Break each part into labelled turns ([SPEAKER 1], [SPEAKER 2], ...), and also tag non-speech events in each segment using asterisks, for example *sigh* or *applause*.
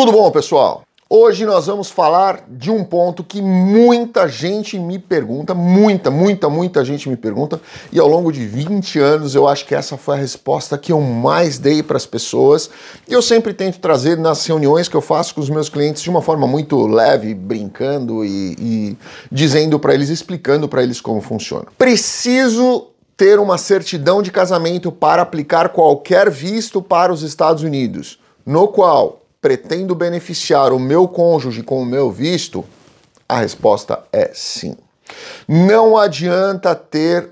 [SPEAKER 1] Tudo bom, pessoal? Hoje nós vamos falar de um ponto que muita gente me pergunta, muita, muita, muita gente me pergunta, e ao longo de 20 anos eu acho que essa foi a resposta que eu mais dei para as pessoas. E eu sempre tento trazer nas reuniões que eu faço com os meus clientes de uma forma muito leve, brincando e, e dizendo para eles, explicando para eles como funciona. Preciso ter uma certidão de casamento para aplicar qualquer visto para os Estados Unidos, no qual pretendo beneficiar o meu cônjuge com o meu visto? A resposta é sim. Não adianta ter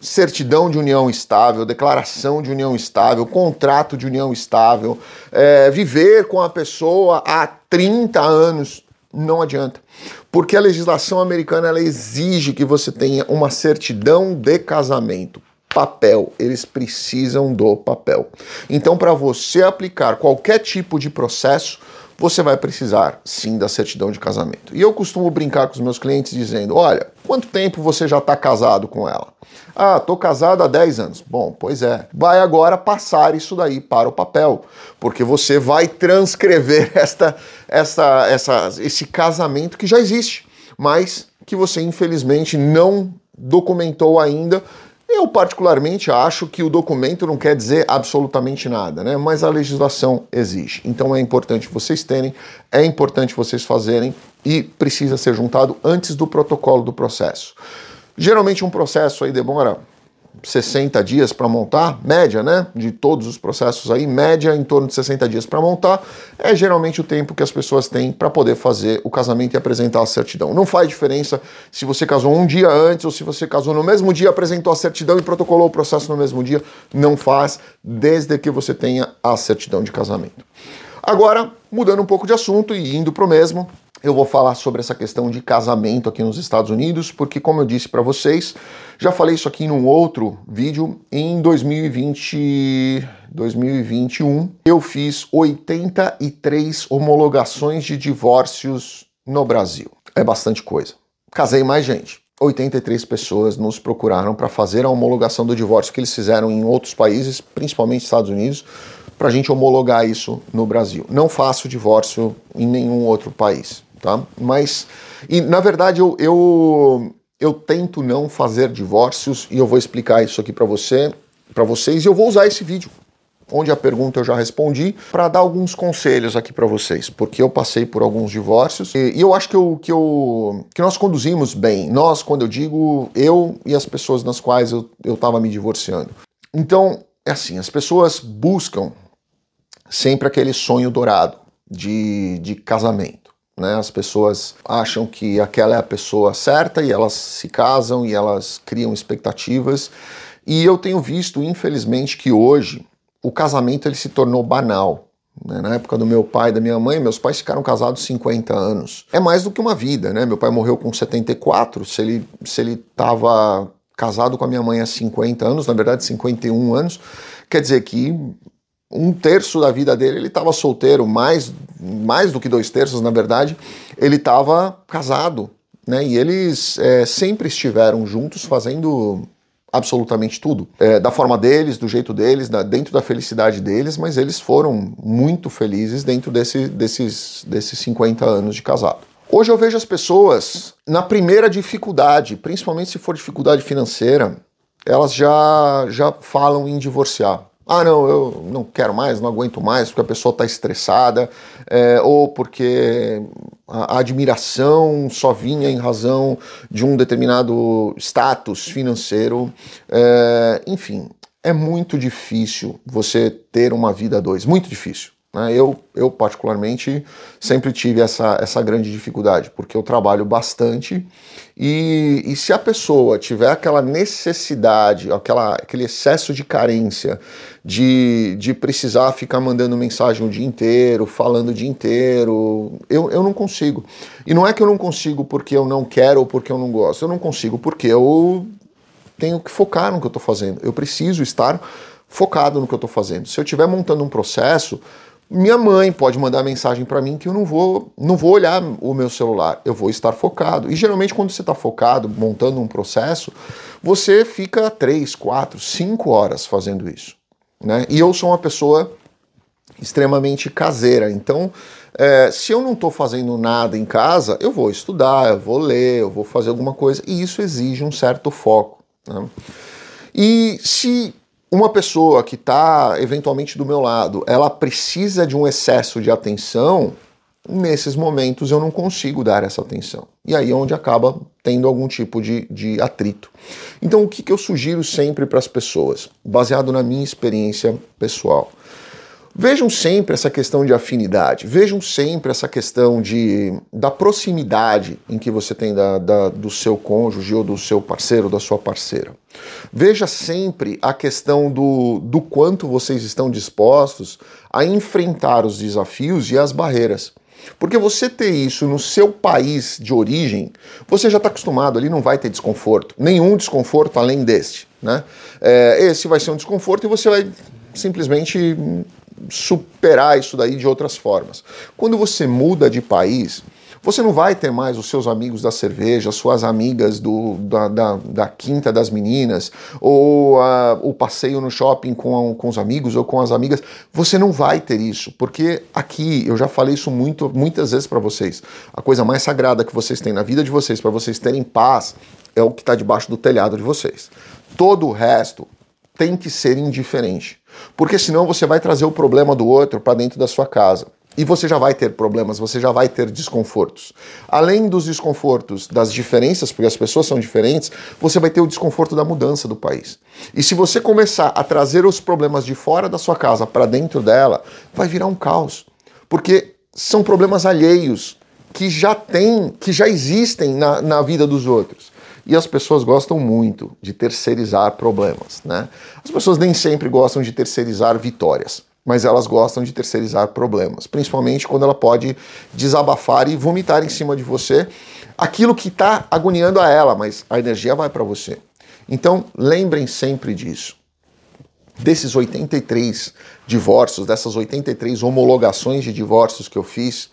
[SPEAKER 1] certidão de união estável, declaração de união estável, contrato de união estável, é, viver com a pessoa há 30 anos. Não adianta. Porque a legislação americana exige que você tenha uma certidão de casamento papel, eles precisam do papel. Então, para você aplicar qualquer tipo de processo, você vai precisar sim da certidão de casamento. E eu costumo brincar com os meus clientes dizendo: olha, quanto tempo você já está casado com ela? Ah, tô casado há 10 anos. Bom, pois é. Vai agora passar isso daí para o papel, porque você vai transcrever *laughs* esta, esta, essa, esse casamento que já existe, mas que você infelizmente não documentou ainda eu, particularmente, acho que o documento não quer dizer absolutamente nada, né? mas a legislação exige. Então é importante vocês terem, é importante vocês fazerem e precisa ser juntado antes do protocolo do processo. Geralmente, um processo aí demora 60 dias para montar, média, né? De todos os processos aí, média em torno de 60 dias para montar, é geralmente o tempo que as pessoas têm para poder fazer o casamento e apresentar a certidão. Não faz diferença se você casou um dia antes ou se você casou no mesmo dia, apresentou a certidão e protocolou o processo no mesmo dia, não faz, desde que você tenha a certidão de casamento. Agora, mudando um pouco de assunto e indo para o mesmo, eu vou falar sobre essa questão de casamento aqui nos Estados Unidos, porque, como eu disse para vocês, já falei isso aqui num outro vídeo, em 2020, 2021, eu fiz 83 homologações de divórcios no Brasil. É bastante coisa. Casei mais gente. 83 pessoas nos procuraram para fazer a homologação do divórcio que eles fizeram em outros países, principalmente Estados Unidos, para a gente homologar isso no Brasil. Não faço divórcio em nenhum outro país tá? Mas, e, na verdade, eu, eu, eu tento não fazer divórcios e eu vou explicar isso aqui para você, para vocês, e eu vou usar esse vídeo onde a pergunta eu já respondi, para dar alguns conselhos aqui para vocês, porque eu passei por alguns divórcios e, e, eu acho que, eu, que, eu, que nós conduzimos bem. Nós, quando eu digo eu e as pessoas nas quais eu estava me divorciando. Então, é assim, as pessoas buscam sempre aquele sonho dourado de, de casamento. Né? As pessoas acham que aquela é a pessoa certa e elas se casam e elas criam expectativas. E eu tenho visto, infelizmente, que hoje o casamento ele se tornou banal. Né? Na época do meu pai e da minha mãe, meus pais ficaram casados 50 anos. É mais do que uma vida, né? Meu pai morreu com 74. Se ele se ele estava casado com a minha mãe há 50 anos, na verdade 51 anos, quer dizer que um terço da vida dele ele estava solteiro, mais, mais do que dois terços, na verdade, ele estava casado. Né? E eles é, sempre estiveram juntos fazendo absolutamente tudo. É, da forma deles, do jeito deles, da, dentro da felicidade deles, mas eles foram muito felizes dentro desse, desses, desses 50 anos de casado. Hoje eu vejo as pessoas na primeira dificuldade, principalmente se for dificuldade financeira, elas já, já falam em divorciar. Ah, não, eu não quero mais, não aguento mais, porque a pessoa está estressada, é, ou porque a, admiração só vinha em razão de um determinado status financeiro. É, enfim, é muito difícil você ter uma vida a dois, muito difícil. Né? Eu, eu, particularmente, sempre tive essa, essa grande dificuldade, porque eu trabalho bastante e, e se a pessoa tiver aquela necessidade, aquela, aquele excesso de carência de, de precisar ficar mandando mensagem o dia inteiro, falando o dia inteiro, eu, eu não consigo. E não é que eu não consigo porque eu não quero ou porque eu não gosto, eu não consigo porque eu tenho que focar no que eu estou fazendo, eu preciso estar focado no que eu estou fazendo. Se eu estiver montando um processo, minha mãe pode mandar mensagem para mim que eu não vou, não vou olhar o meu celular, eu vou estar focado. E geralmente quando você está focado, montando um processo, você fica três, quatro, cinco horas fazendo isso. Né? E eu sou uma pessoa extremamente caseira. Então, é, se eu não estou fazendo nada em casa, eu vou estudar, eu vou ler, eu vou fazer alguma coisa, e isso exige um certo foco. Né? E se uma pessoa que está eventualmente do meu lado, ela precisa de um excesso de atenção, nesses momentos eu não consigo dar essa atenção. E aí é onde acaba tendo algum tipo de, de atrito. Então, o que, que eu sugiro sempre para as pessoas, baseado na minha experiência pessoal? Vejam sempre essa questão de afinidade, vejam sempre essa questão de, da proximidade em que você tem da, da, do seu cônjuge ou do seu parceiro, da sua parceira. Veja sempre a questão do, do quanto vocês estão dispostos a enfrentar os desafios e as barreiras. Porque você ter isso no seu país de origem, você já está acostumado ali, não vai ter desconforto. Nenhum desconforto além deste. Né? É, esse vai ser um desconforto e você vai simplesmente superar isso daí de outras formas. Quando você muda de país, você não vai ter mais os seus amigos da cerveja, suas amigas do, da, da, da quinta das meninas, ou uh, o passeio no shopping com, com os amigos ou com as amigas. Você não vai ter isso, porque aqui, eu já falei isso muito, muitas vezes para vocês, a coisa mais sagrada que vocês têm na vida de vocês, para vocês terem paz, é o que está debaixo do telhado de vocês. Todo o resto tem que ser indiferente. Porque senão você vai trazer o problema do outro para dentro da sua casa. E você já vai ter problemas, você já vai ter desconfortos. Além dos desconfortos das diferenças, porque as pessoas são diferentes, você vai ter o desconforto da mudança do país. E se você começar a trazer os problemas de fora da sua casa para dentro dela, vai virar um caos. Porque são problemas alheios que já têm, que já existem na, na vida dos outros. E as pessoas gostam muito de terceirizar problemas, né? As pessoas nem sempre gostam de terceirizar vitórias, mas elas gostam de terceirizar problemas, principalmente quando ela pode desabafar e vomitar em cima de você aquilo que está agoniando a ela, mas a energia vai para você. Então, lembrem sempre disso. Desses 83 divórcios, dessas 83 homologações de divórcios que eu fiz,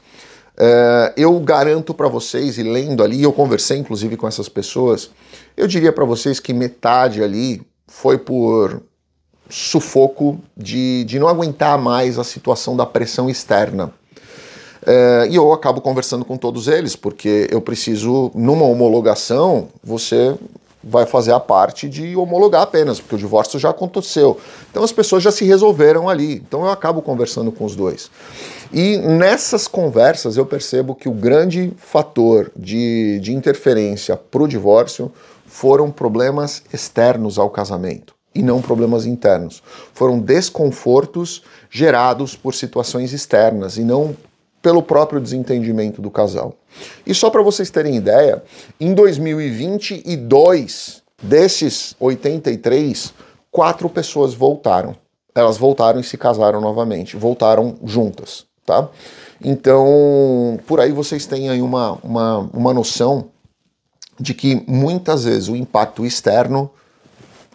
[SPEAKER 1] Uh, eu garanto para vocês, e lendo ali, eu conversei inclusive com essas pessoas, eu diria para vocês que metade ali foi por sufoco de, de não aguentar mais a situação da pressão externa. Uh, e eu acabo conversando com todos eles, porque eu preciso, numa homologação, você vai fazer a parte de homologar apenas, porque o divórcio já aconteceu. Então as pessoas já se resolveram ali. Então eu acabo conversando com os dois. E nessas conversas eu percebo que o grande fator de, de interferência para o divórcio foram problemas externos ao casamento e não problemas internos. Foram desconfortos gerados por situações externas e não pelo próprio desentendimento do casal. E só para vocês terem ideia, em 2022, desses 83, quatro pessoas voltaram. Elas voltaram e se casaram novamente, voltaram juntas, tá? Então, por aí vocês têm aí uma, uma, uma noção de que muitas vezes o impacto externo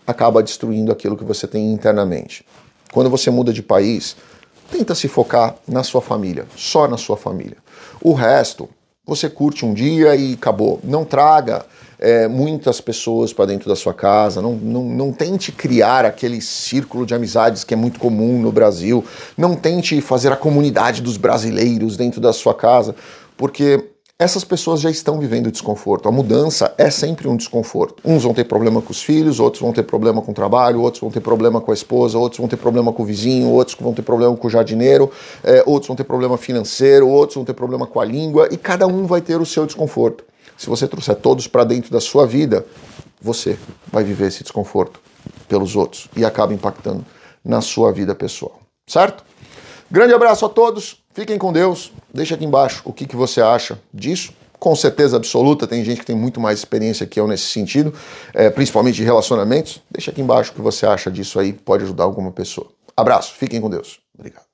[SPEAKER 1] acaba destruindo aquilo que você tem internamente. Quando você muda de país, tenta se focar na sua família, só na sua família. O resto, você curte um dia e acabou. Não traga é, muitas pessoas para dentro da sua casa, não, não, não tente criar aquele círculo de amizades que é muito comum no Brasil, não tente fazer a comunidade dos brasileiros dentro da sua casa, porque essas pessoas já estão vivendo desconforto. A mudança é sempre um desconforto. Uns vão ter problema com os filhos, outros vão ter problema com o trabalho, outros vão ter problema com a esposa, outros vão ter problema com o vizinho, outros vão ter problema com o jardineiro, é, outros vão ter problema financeiro, outros vão ter problema com a língua, e cada um vai ter o seu desconforto. Se você trouxer todos para dentro da sua vida, você vai viver esse desconforto pelos outros e acaba impactando na sua vida pessoal. Certo? Grande abraço a todos. Fiquem com Deus. Deixa aqui embaixo o que, que você acha disso. Com certeza absoluta, tem gente que tem muito mais experiência que eu nesse sentido, é, principalmente de relacionamentos. Deixa aqui embaixo o que você acha disso aí, pode ajudar alguma pessoa. Abraço, fiquem com Deus. Obrigado.